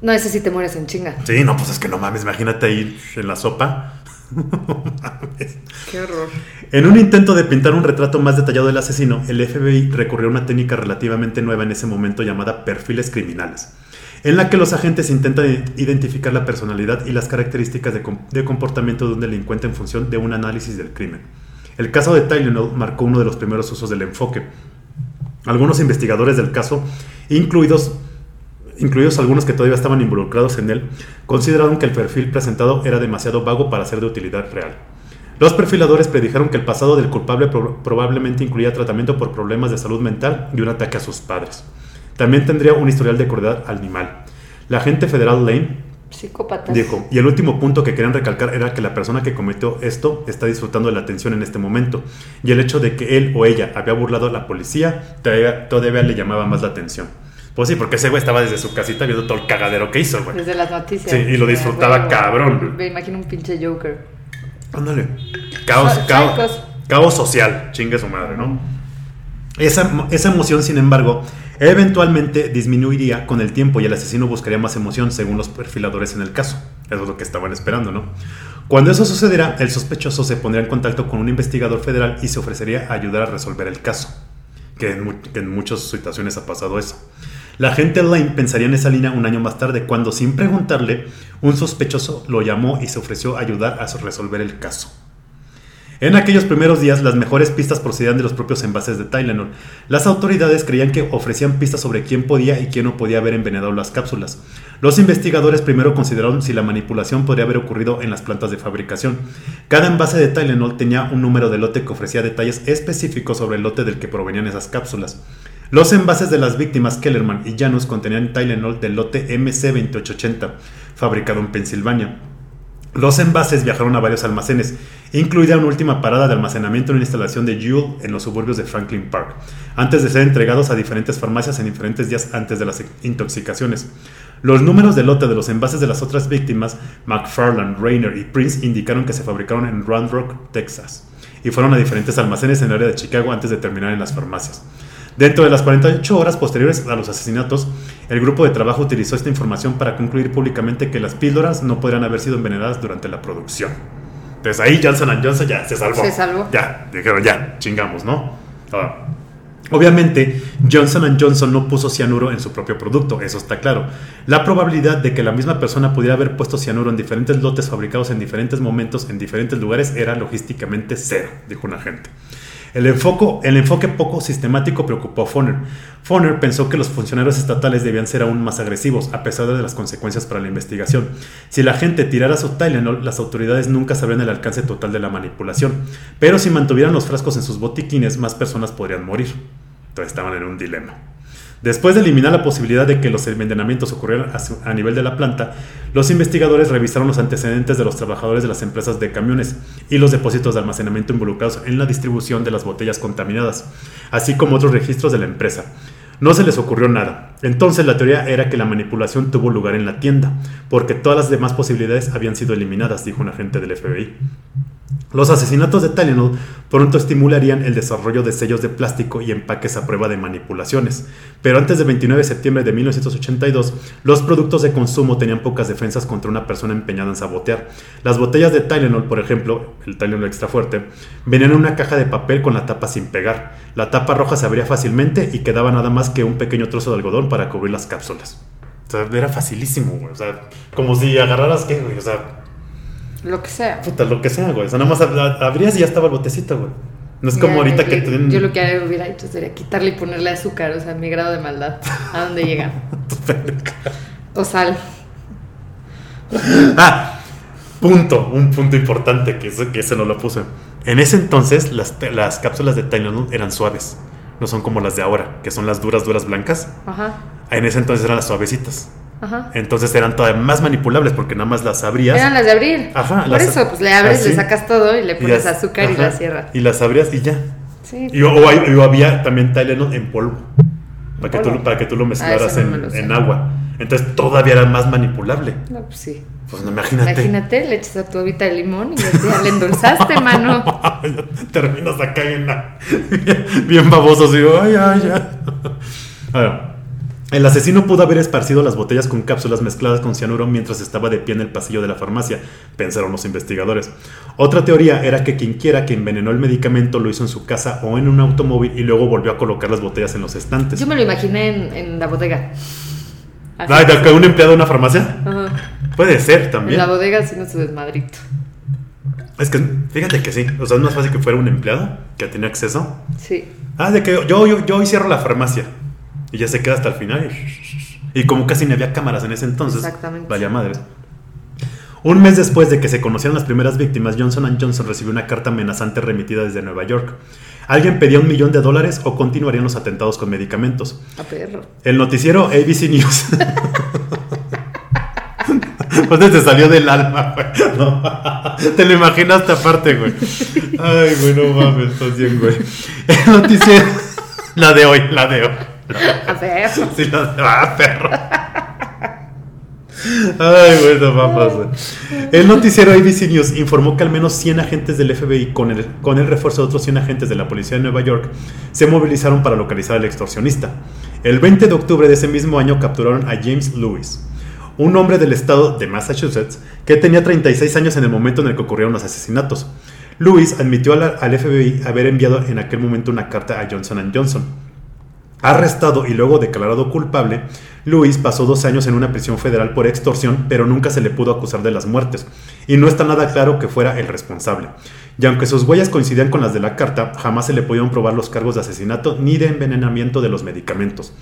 No, ese sí te mueres en chinga. Sí, no, pues es que no mames, imagínate ahí en la sopa. No mames. Qué horror. En un intento de pintar un retrato más detallado del asesino, el FBI recurrió a una técnica relativamente nueva en ese momento llamada perfiles criminales, en la que los agentes intentan identificar la personalidad y las características de, com- de comportamiento de un delincuente en función de un análisis del crimen. El caso de Tylenol marcó uno de los primeros usos del enfoque. Algunos investigadores del caso, incluidos algunos que todavía estaban involucrados en él, consideraron que el perfil presentado era demasiado vago para ser de utilidad real. Los perfiladores predijeron que el pasado del culpable pro- probablemente incluía tratamiento por problemas de salud mental y un ataque a sus padres. También tendría un historial de crueldad animal. La agente federal Lane Psicópatas. dijo, y el último punto que querían recalcar era que la persona que cometió esto está disfrutando de la atención en este momento, y el hecho de que él o ella había burlado a la policía todavía, todavía le llamaba más la atención. Pues sí, porque ese güey estaba desde su casita viendo todo el cagadero que hizo, güey. Desde las noticias. Sí, y lo disfrutaba huevo. cabrón. Me imagino un pinche Joker. Ándale. Caos, Sa- caos, caos social, chingue su madre, ¿no? Esa, esa emoción, sin embargo, eventualmente disminuiría con el tiempo y el asesino buscaría más emoción según los perfiladores en el caso. Eso es lo que estaban esperando, ¿no? Cuando eso sucediera, el sospechoso se pondría en contacto con un investigador federal y se ofrecería a ayudar a resolver el caso. Que en, mu- que en muchas situaciones ha pasado eso. La gente Lane pensaría en esa línea un año más tarde, cuando sin preguntarle, un sospechoso lo llamó y se ofreció a ayudar a resolver el caso. En aquellos primeros días, las mejores pistas procedían de los propios envases de Tylenol. Las autoridades creían que ofrecían pistas sobre quién podía y quién no podía haber envenenado las cápsulas. Los investigadores primero consideraron si la manipulación podría haber ocurrido en las plantas de fabricación. Cada envase de Tylenol tenía un número de lote que ofrecía detalles específicos sobre el lote del que provenían esas cápsulas. Los envases de las víctimas Kellerman y Janus contenían Tylenol del lote MC2880, fabricado en Pensilvania. Los envases viajaron a varios almacenes, incluida una última parada de almacenamiento en una instalación de Jewel en los suburbios de Franklin Park, antes de ser entregados a diferentes farmacias en diferentes días antes de las intoxicaciones. Los números de lote de los envases de las otras víctimas, McFarland, Rayner y Prince, indicaron que se fabricaron en Round Rock, Texas, y fueron a diferentes almacenes en el área de Chicago antes de terminar en las farmacias. Dentro de las 48 horas posteriores a los asesinatos, el grupo de trabajo utilizó esta información para concluir públicamente que las píldoras no podrían haber sido envenenadas durante la producción. Entonces ahí Johnson Johnson ya se salvó. Se salvó. Ya, dijeron ya, chingamos, ¿no? Obviamente, Johnson Johnson no puso cianuro en su propio producto, eso está claro. La probabilidad de que la misma persona pudiera haber puesto cianuro en diferentes lotes fabricados en diferentes momentos en diferentes lugares era logísticamente cero, dijo un agente. El, enfoque poco sistemático preocupó a Foner. Foner pensó que los funcionarios estatales debían ser aún más agresivos, a pesar de las consecuencias para la investigación. Si la gente tirara su Tylenol, las autoridades nunca sabrían el alcance total de la manipulación. Pero si mantuvieran los frascos en sus botiquines, más personas podrían morir. Entonces estaban en un dilema. Después de eliminar la posibilidad de que los envenenamientos ocurrieran a, nivel de la planta, los investigadores revisaron los antecedentes de los trabajadores de las empresas de camiones y los depósitos de almacenamiento involucrados en la distribución de las botellas contaminadas, así como otros registros de la empresa. No se les ocurrió nada. Entonces la teoría era que la manipulación tuvo lugar en la tienda, porque todas las demás posibilidades habían sido eliminadas, dijo un agente del FBI. Los asesinatos de Tylenol pronto estimularían el desarrollo de sellos de plástico y empaques a prueba de manipulaciones, pero antes del 29 de septiembre de 1982, los productos de consumo tenían pocas defensas contra una persona empeñada en sabotear. Las botellas de Tylenol, por ejemplo, el Tylenol extra fuerte, venían en una caja de papel con la tapa sin pegar. La tapa roja se abría fácilmente y quedaba nada más que un pequeño trozo de algodón para cubrir las cápsulas. O sea, era facilísimo, güey. O sea, como si agarraras, ¿qué, güey? O sea, Lo que sea. Puta, lo que sea, güey. O sea, nada más ab- abrías y ya estaba el botecito, güey. No es como ahorita yo- que te den. Yo lo que hubiera hecho sería quitarle y ponerle azúcar, o sea, mi grado de maldad. ¿A dónde llega? O sal. Ah, punto. Un punto importante que ese, que ese no lo puse. En ese entonces, las, las cápsulas de Tylenol eran suaves. No son como las de ahora, que son las duras, duras blancas. Ajá. En ese entonces eran las suavecitas. Ajá. Entonces eran todavía más manipulables porque nada más las abrías. Eran las de abrir. Ajá, Por las- eso, pues le abres, así. le sacas todo y le y pones las- azúcar y ajá, la cierras. Y las abrías y ya. Sí. Y, o, o hay- o había también Tylenol en polvo. Para que, tú, polvo? para que tú lo Ah, mezclaras no en, lo en agua. Entonces todavía era más manipulable. No, pues sí. Pues no, imagínate. Imagínate, le echas a tu habita de limón y ya le endulzaste, mano. Terminas acá bien, bien baboso, así, ay, ay, ay. Ahora, el asesino pudo haber esparcido las botellas con cápsulas mezcladas con cianuro mientras estaba de pie en el pasillo de la farmacia, pensaron los investigadores. Otra teoría era que quien quiera que envenenó el medicamento lo hizo en su casa o en un automóvil y luego volvió a colocar las botellas en los estantes. Yo me lo imaginé en, en la bodega. Ay, ¿de un empleado de una farmacia? Ajá. Puede ser En también. la bodega haciendo su desmadrito. Es que fíjate que sí. O sea, es más fácil que fuera un empleado que tenía acceso. Sí. Ah, de que yo, yo, yo hoy cierro la farmacia. Y ya se queda hasta el final. Y, y como casi no había cámaras en ese entonces, Exactamente. valía madres. Un mes después de que se conocieran las primeras víctimas, Johnson Johnson recibió una carta amenazante remitida desde Nueva York. Alguien pedía un millón de dólares o continuarían los atentados con medicamentos. A perro. El noticiero ABC News. ¿Dónde te salió del alma, güey? No, te lo imaginaste aparte, güey. Ay, güey, no mames, estás bien, güey. El noticiero. La de hoy, la de hoy. El noticiero ABC News informó que al menos 100 agentes del FBI, con el, con el refuerzo de otros 100 agentes de la policía de Nueva York, se movilizaron para localizar al extorsionista. El 20 de octubre de ese mismo año capturaron a James Lewis, un hombre del estado de Massachusetts que tenía 36 años en el momento en el que ocurrieron los asesinatos. Lewis admitió al, al FBI haber enviado en aquel momento una carta a Johnson Johnson. Arrestado y luego declarado culpable, Luis pasó 12 años en una prisión federal por extorsión, pero nunca se le pudo acusar de las muertes, y no está nada claro que fuera el responsable. Y aunque sus huellas coincidían con las de la carta, jamás se le pudieron probar los cargos de asesinato ni de envenenamiento de los medicamentos.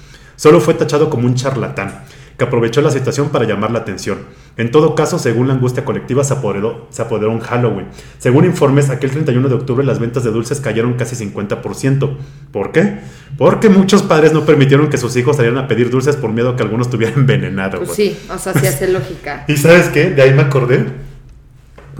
Solo fue tachado como un charlatán, que aprovechó la situación para llamar la atención. En todo caso, según la angustia colectiva, se apoderó, se apoderó en Halloween. Según informes, aquel 31 de octubre las ventas de dulces cayeron casi 50%. ¿Por qué? Porque muchos padres no permitieron que sus hijos salieran a pedir dulces por miedo a que algunos estuvieran envenenados. Pues sí, o sea, sí hace lógica. ¿Y sabes qué? De ahí me acordé.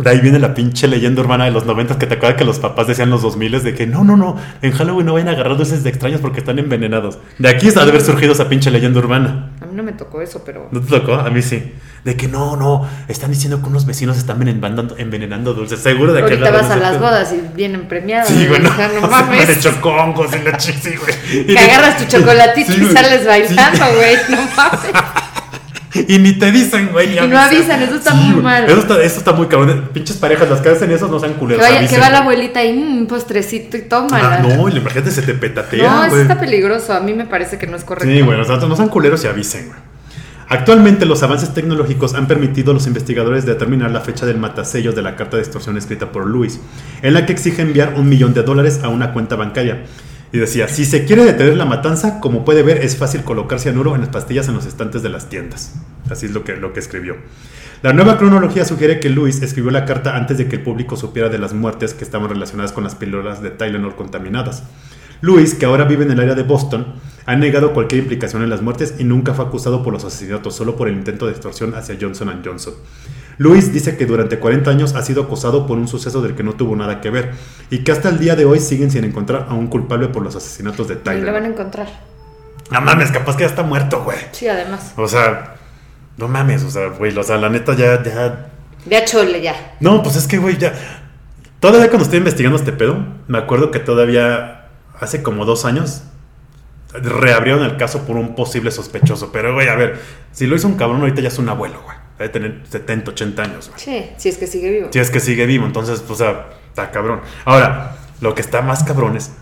De ahí viene la pinche leyenda urbana de los 90 que te acuerdas que los papás decían los 2000 de que no, no, no, en Halloween no vayan a agarrar dulces de extraños porque están envenenados. De aquí está de haber surgido esa pinche leyenda urbana. A mí no me tocó eso, pero. ¿No te tocó? A mí sí. De que no, no, están diciendo que unos vecinos están envenenando, envenenando dulces. Seguro de que Ahorita vas a las bodas y vienen premiados. Sí, güey, no, no mames. me echó congos y la chisi, güey. Y Que de- agarras tu chocolatito Sí, y güey. sales Sí. bailando, güey. No mames. Y ni te dicen, güey. ni Y no avisan, eso está muy güey. mal. Eso está, eso está muy cabrón. Pinches parejas, las que hacen eso no sean Que, culeros. vaya, avisen, que va la güey. abuelita y un postrecito y Ah, tómala. no, y imagínate, se te petatea, No, eso güey. está peligroso. A mí me parece que no es correcto. Sí, bueno, o sea, no sean culeros y avisen, güey. Actualmente los avances tecnológicos han permitido a los investigadores determinar la fecha del matasellos de la carta de extorsión escrita por Luis, en la que exige enviar un millón de dólares a una cuenta bancaria. Y decía, si se quiere detener la matanza, como puede ver, es fácil colocar cianuro en las pastillas en los estantes de las tiendas. Así es lo que, lo que escribió. La nueva cronología sugiere que Luis escribió la carta antes de que el público supiera de las muertes que estaban relacionadas con las píldoras de Tylenol contaminadas. Luis, que ahora vive en el área de Boston, ha negado cualquier implicación en las muertes y nunca fue acusado por los asesinatos, solo por el intento de extorsión hacia Johnson Johnson. Luis dice que durante 40 años ha sido acosado por un suceso del que no tuvo nada que ver y que hasta el día de hoy siguen sin encontrar a un culpable por los asesinatos de Y lo van a Tyler. encontrar. No mames, capaz que ya está muerto, güey. Sí, además. O sea, no mames, o sea, güey, o sea, la neta ya, ya Ya chole, ya. no, pues es que, güey, ya. Todavía cuando estoy investigando este pedo, me acuerdo que todavía hace como dos años reabrieron el caso por un posible sospechoso. Pero, güey, a ver, si lo hizo un cabrón, ahorita ya es un abuelo, güey. Debe tener 70, 80 años, güey. Sí, si es que sigue vivo. Si es que sigue vivo, entonces, pues, o sea, está cabrón. Ahora, lo que está más cabrón es.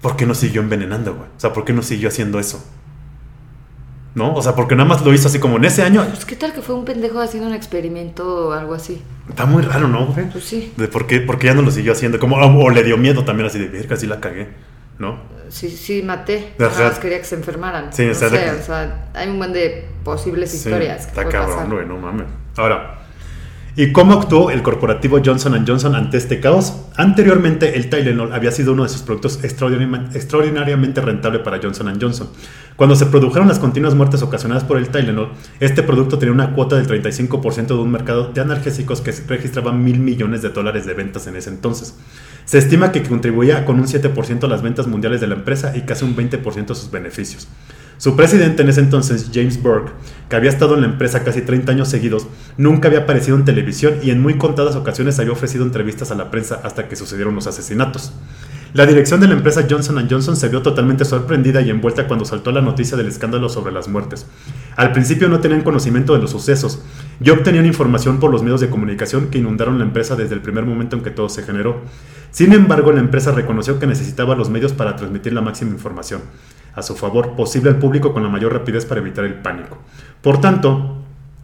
¿Por qué no siguió envenenando, güey? O sea, ¿por qué no siguió haciendo eso? ¿No? O sea, porque nada más lo hizo así como en ese año. Pues, ¿qué tal que fue un pendejo haciendo un experimento o algo así? Está muy raro, ¿no, güey? Pues sí. De por qué, por qué ya no lo siguió haciendo. Como, o le dio miedo también así de verga, sí la cagué. ¿No? Sí, sí, maté. Nada más quería que se enfermaran. Sí, no sé, de- o sea, hay un buen de posibles Sí, historias que está cabrón, güey, no mames. Ahora, ¿y cómo actuó el corporativo Johnson Johnson ante este caos? Anteriormente, el Tylenol había sido uno de sus productos extraordinariamente, extraordinariamente rentable para Johnson Johnson. Cuando se produjeron las continuas muertes ocasionadas por el Tylenol, este producto tenía una cuota del 35% de un mercado de analgésicos que registraba mil millones de dólares de ventas en ese entonces. Se estima que contribuía con un 7% a las ventas mundiales de la empresa y casi un 20% a sus beneficios. Su presidente en ese entonces, James Burke, que había estado en la empresa casi 30 años seguidos, nunca había aparecido en televisión y en muy contadas ocasiones había ofrecido entrevistas a la prensa hasta que sucedieron los asesinatos. La dirección de la empresa Johnson Johnson se vio totalmente sorprendida y envuelta cuando saltó la noticia del escándalo sobre las muertes. Al principio no tenían conocimiento de los sucesos y obtenían información por los medios de comunicación que inundaron la empresa desde el primer momento en que todo se generó. Sin embargo, la empresa reconoció que necesitaba los medios para transmitir la máxima información a su favor posible al público con la mayor rapidez para evitar el pánico. Por tanto,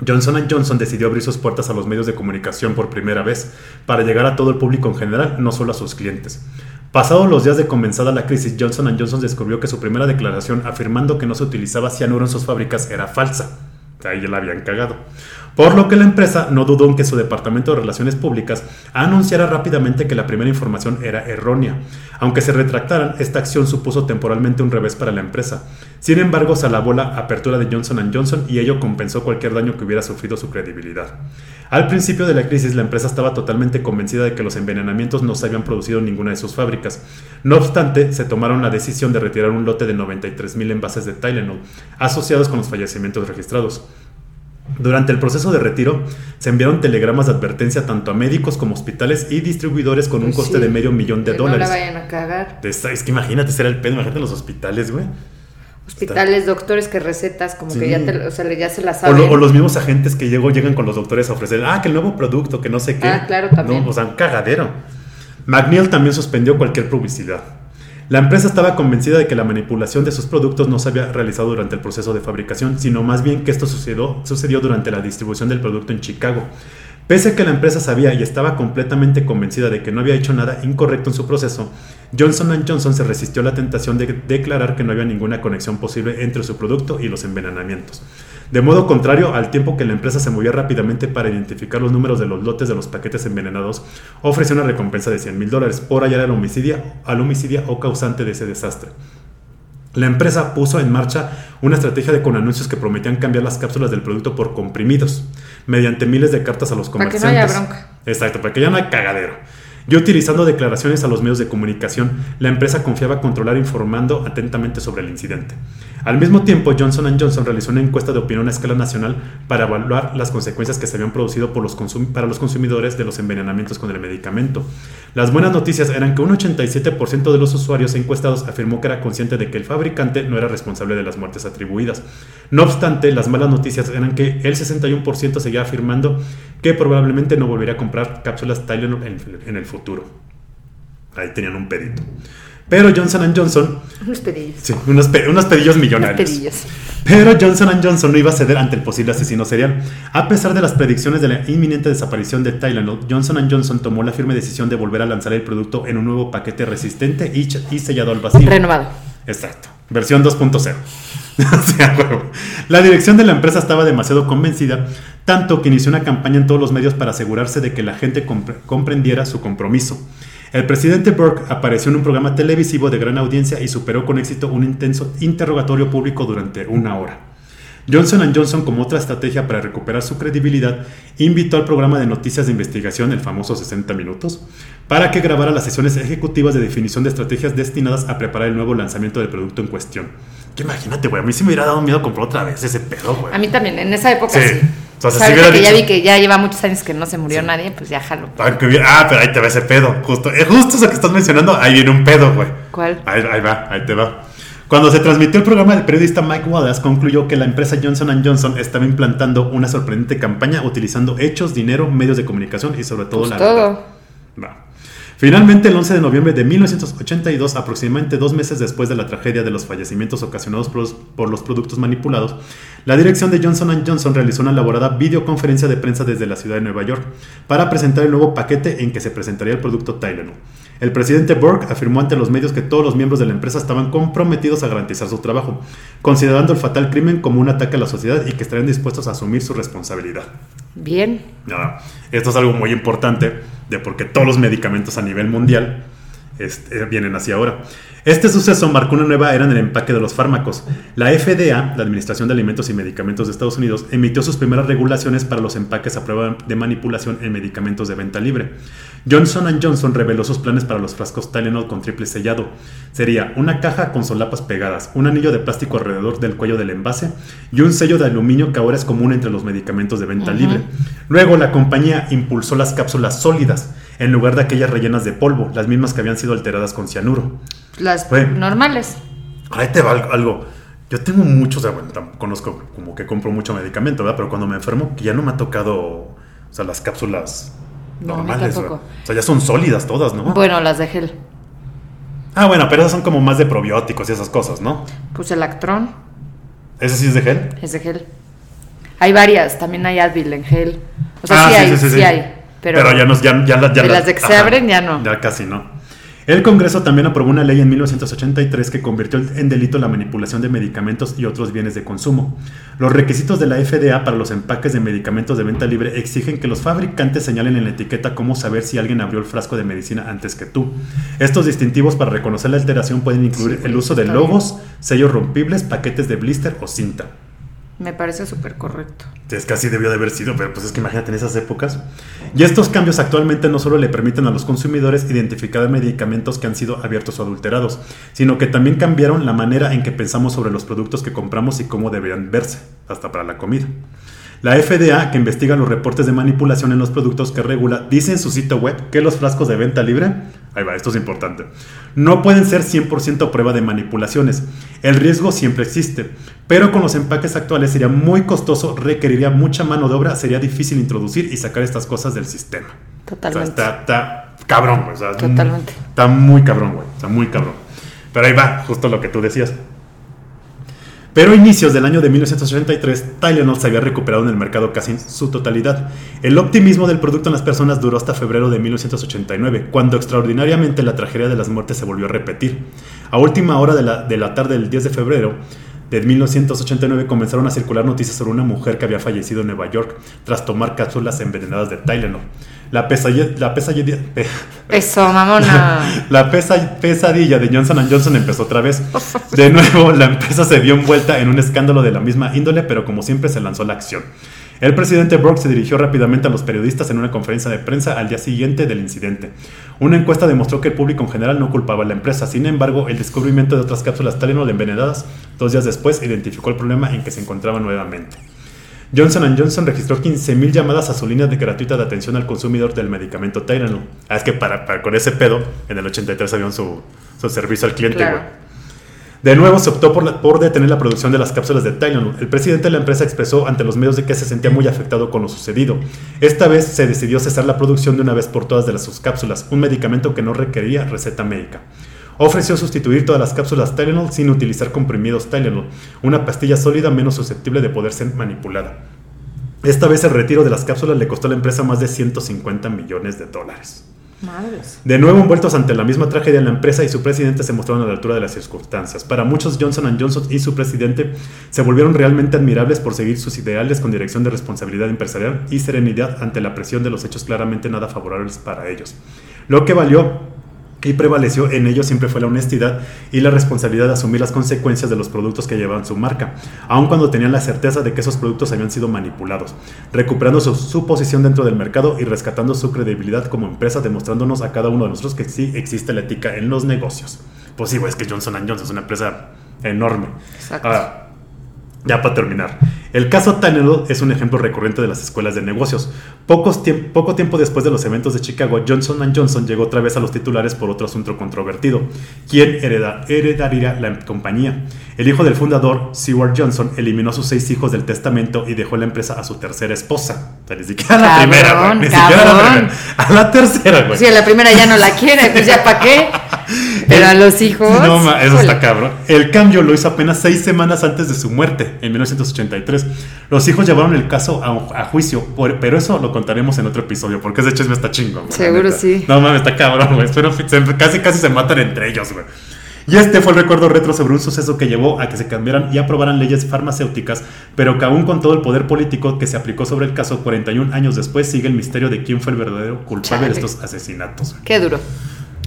Johnson Johnson decidió abrir sus puertas a los medios de comunicación por primera vez para llegar a todo el público en general, no solo a sus clientes. Pasados los días de comenzada la crisis, Johnson Johnson descubrió que su primera declaración afirmando que no se utilizaba cianuro en sus fábricas era falsa. Ahí ya la habían cagado. Por lo que la empresa no dudó en que su departamento de relaciones públicas anunciara rápidamente que la primera información era errónea. Aunque se retractaran, esta acción supuso temporalmente un revés para la empresa. Sin embargo, se alabó la apertura de Johnson Johnson y ello compensó cualquier daño que hubiera sufrido su credibilidad. Al principio de la crisis, la empresa estaba totalmente convencida de que los envenenamientos no se habían producido en ninguna de sus fábricas. No obstante, se tomaron la decisión de retirar un lote de 93.000 envases de Tylenol asociados con los fallecimientos registrados. Durante el proceso de retiro, se enviaron telegramas de advertencia tanto a médicos como hospitales y distribuidores con un Pues coste sí, de medio millón de que dólares. No la vayan a cagar. Es que imagínate, será el pedo, imagínate en los hospitales, güey. Hospitales, doctores que recetas, como Sí. que ya, te, o sea, ya se la O, saben. lo- o los mismos agentes que llegó, llegan con los doctores a ofrecer, ah, que el nuevo producto, que no sé qué. Ah, claro, también. No, o sea, un cagadero. McNeil también suspendió cualquier publicidad. La empresa estaba convencida de que la manipulación de sus productos no se había realizado durante el proceso de fabricación, sino más bien que esto sucedió, sucedió durante la distribución del producto en Chicago. Pese a que la empresa sabía y estaba completamente convencida de que no había hecho nada incorrecto en su proceso, Johnson Johnson se resistió a la tentación de declarar que no había ninguna conexión posible entre su producto y los envenenamientos. De modo contrario, al tiempo que la empresa se movía rápidamente para identificar los números de los lotes de los paquetes envenenados, ofreció una recompensa de 100 mil dólares por hallar al homicidia, al homicidia o causante de ese desastre. La empresa puso en marcha una estrategia de con anuncios que prometían cambiar las cápsulas del producto por comprimidos, mediante miles de cartas a los Para que no comerciantes. haya bronca. Exacto, para que ya no haya cagadero. Y utilizando declaraciones a los medios de comunicación, la empresa confiaba controlar informando atentamente sobre el incidente. Al mismo tiempo, Johnson Johnson realizó una encuesta de opinión a escala nacional para evaluar las consecuencias que se habían producido por los para los consumidores de los envenenamientos con el medicamento. Las buenas noticias eran que un 87% de los usuarios encuestados afirmó que era consciente de que el fabricante no era responsable de las muertes atribuidas. No obstante, las malas noticias eran que el 61% seguía afirmando que probablemente no volvería a comprar cápsulas Tylenol en, en el futuro. Ahí tenían un pedito. Pero Johnson Johnson, Unos pedillos. sí, unos, pe- unos pedillos Unos millonarios. pedillos. Pero Johnson Johnson no iba a ceder ante el posible asesino serial. A pesar de las predicciones de la inminente desaparición de Tylenol, Johnson Johnson tomó la firme decisión de volver a lanzar el producto en un nuevo paquete resistente y, y sellado al vacío. Renovado. Exacto. Versión 2.0. Sea, la dirección de la empresa estaba demasiado convencida, tanto que inició una campaña en todos los medios para asegurarse de que la gente compre- comprendiera su compromiso. El presidente Burke apareció en un programa televisivo de gran audiencia y superó con éxito un intenso interrogatorio público durante una hora. Johnson Johnson, como otra estrategia para recuperar su credibilidad, invitó al programa de noticias de investigación, el famoso 60 Minutos, para que grabara las sesiones ejecutivas de definición de estrategias destinadas a preparar el nuevo lanzamiento del producto en cuestión. Que imagínate, güey, a mí sí me hubiera dado miedo comprar otra vez ese pedo, güey. A mí también, en esa época Sí. sí. O sea, si que ya dicho- vi que ya lleva muchos años que no se murió nadie, pues ya jalo. Ah, ah, pero ahí te va ese pedo. Justo, eh, justo eso que estás mencionando, ahí viene un pedo, güey. ¿Cuál? Ahí, ahí va, ahí te va. Cuando se transmitió el programa, el periodista Mike Wallace concluyó que la empresa Johnson Johnson estaba implantando una sorprendente campaña utilizando hechos, dinero, medios de comunicación y sobre todo Pues la todo. verdad. Finalmente, el 11 de noviembre de 1982, aproximadamente dos meses después de la tragedia de los fallecimientos ocasionados por los, productos manipulados, la dirección de Johnson Johnson realizó una elaborada videoconferencia de prensa desde la ciudad de Nueva York para presentar el nuevo paquete en que se presentaría el producto Tylenol. El presidente Burke afirmó ante los medios que todos los miembros de la empresa estaban comprometidos a garantizar su trabajo, considerando el fatal crimen como un ataque a la sociedad y que estarían dispuestos a asumir su responsabilidad. Bien. Esto es algo muy importante de porque todos los medicamentos a nivel mundial este, vienen hacia ahora. Este suceso marcó una nueva era en el empaque de los fármacos. La FDA, la Administración de Alimentos y Medicamentos de Estados Unidos, emitió sus primeras regulaciones para los empaques a prueba de manipulación en medicamentos de venta libre. Johnson Johnson reveló sus planes para los frascos Tylenol con triple sellado. Sería una caja con solapas pegadas, un anillo de plástico alrededor del cuello del envase y un sello de aluminio que ahora es común entre los medicamentos de venta libre. Luego la compañía impulsó las cápsulas sólidas en lugar de aquellas rellenas de polvo, las mismas que habían sido alteradas con cianuro. Las normales. Ahí te va algo. Yo tengo muchos, o sea, bueno, conozco como que compro mucho medicamento, ¿verdad? Pero cuando me enfermo, que ya no me ha tocado, o sea, las cápsulas normales. O sea, ya son sólidas todas, ¿no? Bueno, las de gel. Ah, bueno, pero esas son como más de probióticos y esas cosas, ¿no? Pues el Actron. ¿Ese sí es de gel? Es de gel. Hay varias, también hay Advil en gel. O sea, ah, sí, hay, sí, hay. Pero, ya, no, ya, ya, de las de que se abren ya no. Ya casi no. El Congreso también aprobó una ley en 1983 que convirtió en delito la manipulación de medicamentos y otros bienes de consumo. Los requisitos de la FDA para los empaques de medicamentos de venta libre exigen que los fabricantes señalen en la etiqueta cómo saber si alguien abrió el frasco de medicina antes que tú. Estos distintivos para reconocer la alteración pueden incluir el uso de logos, sellos rompibles, paquetes de blister o cinta. Me parece súper correcto. Es que así debió de haber sido, pero pues es que imagínate en esas épocas. Y estos cambios actualmente no solo le permiten a los consumidores identificar medicamentos que han sido abiertos o adulterados, sino que también cambiaron la manera en que pensamos sobre los productos que compramos y cómo deberían verse, hasta para la comida. La FDA, que investiga los reportes de manipulación en los productos que regula, dice en su sitio web que los frascos de venta libre, ahí va, esto es importante, no pueden ser 100% prueba de manipulaciones. El riesgo siempre existe, pero con los empaques actuales sería muy costoso, requeriría mucha mano de obra, sería difícil introducir y sacar estas cosas del sistema. Totalmente. está, cabrón, güey. Totalmente. Está muy cabrón, güey. Está muy cabrón. Pero ahí va, justo lo que tú decías. Pero a inicios del año de 1983, Tylenol se había recuperado en el mercado casi en su totalidad. El optimismo del producto en las personas duró hasta febrero de 1989, cuando extraordinariamente la tragedia de las muertes se volvió a repetir. A última hora de la, de la tarde del 10 de febrero, de 1989 comenzaron a circular noticias sobre una mujer que había fallecido en Nueva York tras tomar cápsulas envenenadas de Tylenol. La pesadilla, la pesadilla, Eso, mamona. La pesadilla de Johnson Johnson empezó otra vez. De nuevo, la empresa se vio envuelta en un escándalo de la misma índole, pero como siempre se lanzó la acción. El presidente Brock se dirigió rápidamente a los periodistas en una conferencia de prensa al día siguiente del incidente. Una encuesta demostró que el público en general no culpaba a la empresa. Sin embargo, el descubrimiento de otras cápsulas Tylenol envenenadas dos días después identificó el problema en que se encontraba nuevamente. Johnson Johnson registró 15.000 llamadas a su línea de gratuita de atención al consumidor del medicamento Tylenol. Ah, es que para, con ese pedo, en el 83 habían su, su servicio al cliente, De nuevo se optó por, detener la producción de las cápsulas de Tylenol. El presidente de la empresa expresó ante los medios de que se sentía muy afectado con lo sucedido. Esta vez se decidió cesar la producción de una vez por todas de las sus cápsulas, un medicamento que no requería receta médica ofreció sustituir todas las cápsulas Tylenol sin utilizar comprimidos Tylenol, una pastilla sólida menos susceptible de poder ser manipulada. Esta vez el retiro de las cápsulas le costó a la empresa más de 150 millones de dólares. Madres. De nuevo envueltos ante la misma tragedia, la empresa y su presidente se mostraron a la altura de las circunstancias. Para muchos, Johnson Johnson y su presidente se volvieron realmente admirables por seguir sus ideales con dirección de responsabilidad empresarial y serenidad ante la presión de los hechos claramente nada favorables para ellos. Lo que valió y prevaleció en ello siempre fue la honestidad y la responsabilidad de asumir las consecuencias de los productos que llevaban su marca, aun cuando tenían la certeza de que esos productos habían sido manipulados, recuperando su, posición dentro del mercado y rescatando su credibilidad como empresa, demostrándonos a cada uno de nosotros que sí existe la ética en los negocios. Pues sí, es que Johnson Johnson es una empresa enorme. Exacto. Ya para terminar, el caso Tylenol es un ejemplo recurrente de las escuelas de negocios. poco tiempo después de los eventos de Chicago, Johnson Johnson llegó otra vez a los titulares por otro asunto controvertido. ¿Quién heredaría la compañía? El hijo del fundador, Seward Johnson, eliminó a sus seis hijos del testamento y dejó la empresa a su tercera esposa. O sea, ni siquiera la primera, Ni siquiera la primera. A la tercera, güey. Si a la primera ya no la quiere, pues ya para qué. Pero a los hijos. No, eso está cabrón. El cambio lo hizo apenas seis semanas antes de su muerte, en 1983. Los hijos llevaron el caso a, juicio, pero eso lo contaremos en otro episodio, porque ese chisme está chingo. Seguro sí. No mames, está cabrón, güey. Pero casi, casi se matan entre ellos, güey. Y este fue el recuerdo retro sobre un suceso que llevó a que se cambiaran y aprobaran leyes farmacéuticas, pero que aún con todo el poder político que se aplicó sobre el caso 41 años después sigue el misterio de quién fue el verdadero culpable de estos asesinatos. Qué duro.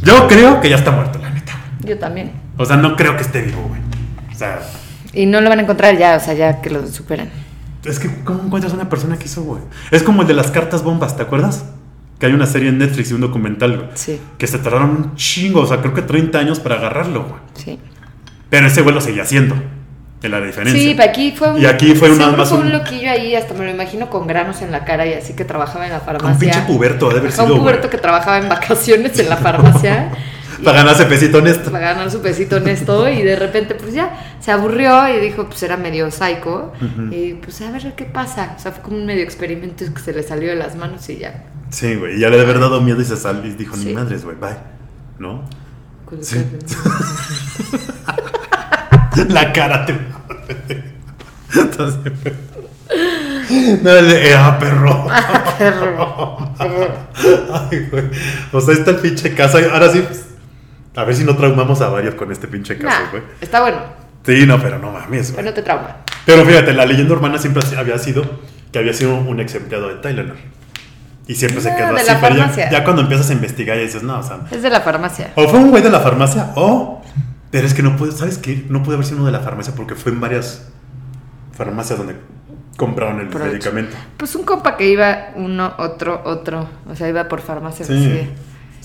Yo creo que ya está muerto, la neta. Yo también. O sea, no creo que esté vivo, güey. O sea, Y no lo van a encontrar ya, o sea, ya que lo superan. es que, ¿cómo encuentras una persona que hizo, güey? Es como el de las cartas bombas, ¿te acuerdas? Que hay una serie en Netflix y un documental, güey. Sí, Que se tardaron un chingo, o sea, creo que 30 años para agarrarlo, güey. sí. Pero ese güey lo seguía haciendo. Es la diferencia. Sí, pero aquí fue un. Y aquí fue un- seguro más fue un un- loquillo ahí, hasta me lo imagino con granos en la cara y así que trabajaba en la farmacia. Un pinche puberto, ha de haber un sido, güey. puberto que trabajaba en vacaciones en la farmacia. Para ganarse pesito honesto. para ganar su pesito en esto y de repente pues ya se aburrió y dijo pues era medio psycho Ujú. y pues a ver qué pasa o sea fue como un medio experimento que se le salió de las manos y ya Sí, güey. Ya le debe haber dado miedo y se salió y dijo, ni Sí. madres, güey, bye. ¿No? Sí. La cara te. Entonces. No, le- eh, ah, perro. Perro. Ay, güey. O sea, está el pinche caso. Ahora sí. pues, A ver si no traumamos a varios con este pinche caso, Nah, güey. está bueno Sí, no, pero no mames, güey. pero no te trauma Pero fíjate, la leyenda urbana siempre había sido que había sido un ex empleado de Tylenol. Y siempre se Ah, quedó de así. la pero ya, farmacia. ya cuando empiezas a investigar y dices, no, o sea. es de la farmacia O fue un güey de la farmacia, o. Pero es que no puede, ¿sabes qué? No puede haber sido uno de la farmacia porque fue en varias farmacias donde compraron el Provecho. medicamento. pues un compa que iba uno otro otro o sea iba por farmacia Sí. así.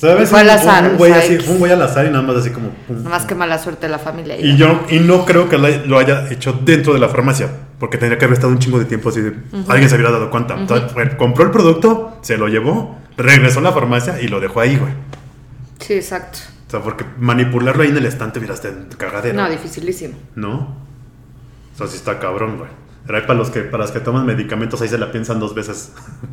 Y veces fue al azar, un, güey así, un güey al azar y nada más así como. pum, nomás pum. que mala suerte de la familia Y yo, y no creo que lo haya hecho dentro de la farmacia, porque tendría que haber estado un chingo de tiempo así de. Alguien se hubiera dado cuenta. Entonces, compró el producto, se lo llevó, regresó a la farmacia y lo dejó ahí, güey. sí exacto O sea, porque manipularlo ahí en el estante estado en cagadero. no dificilísimo ¿No? O sea, sí está cabrón, güey. Pero ahí para los que, para los que toman medicamentos, ahí se la piensan dos veces.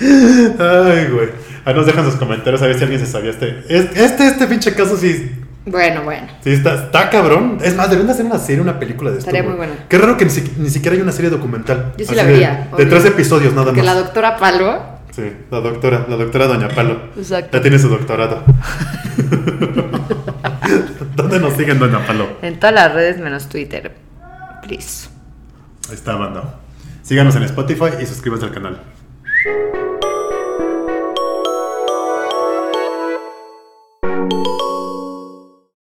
Ay, güey. Ahí nos dejan sus comentarios a ver si alguien se sabía este. es- Este, este pinche caso sí, bueno bueno sí está, está cabrón. Es más, deberían de hacer una serie, una película de esto. Estaría muy buena. Qué raro que ni, si- ni siquiera hay una serie documental. Yo sí Así la de- vería, De, tres episodios nada que más. la doctora Palo Sí, la doctora, la doctora Doña Palo. Exacto. Ya tiene su doctorado. ¿Dónde nos siguen, Doña Palo? En todas las redes menos Twitter. Please. Ahí está, banda. Síganos en Spotify y suscríbanse al canal.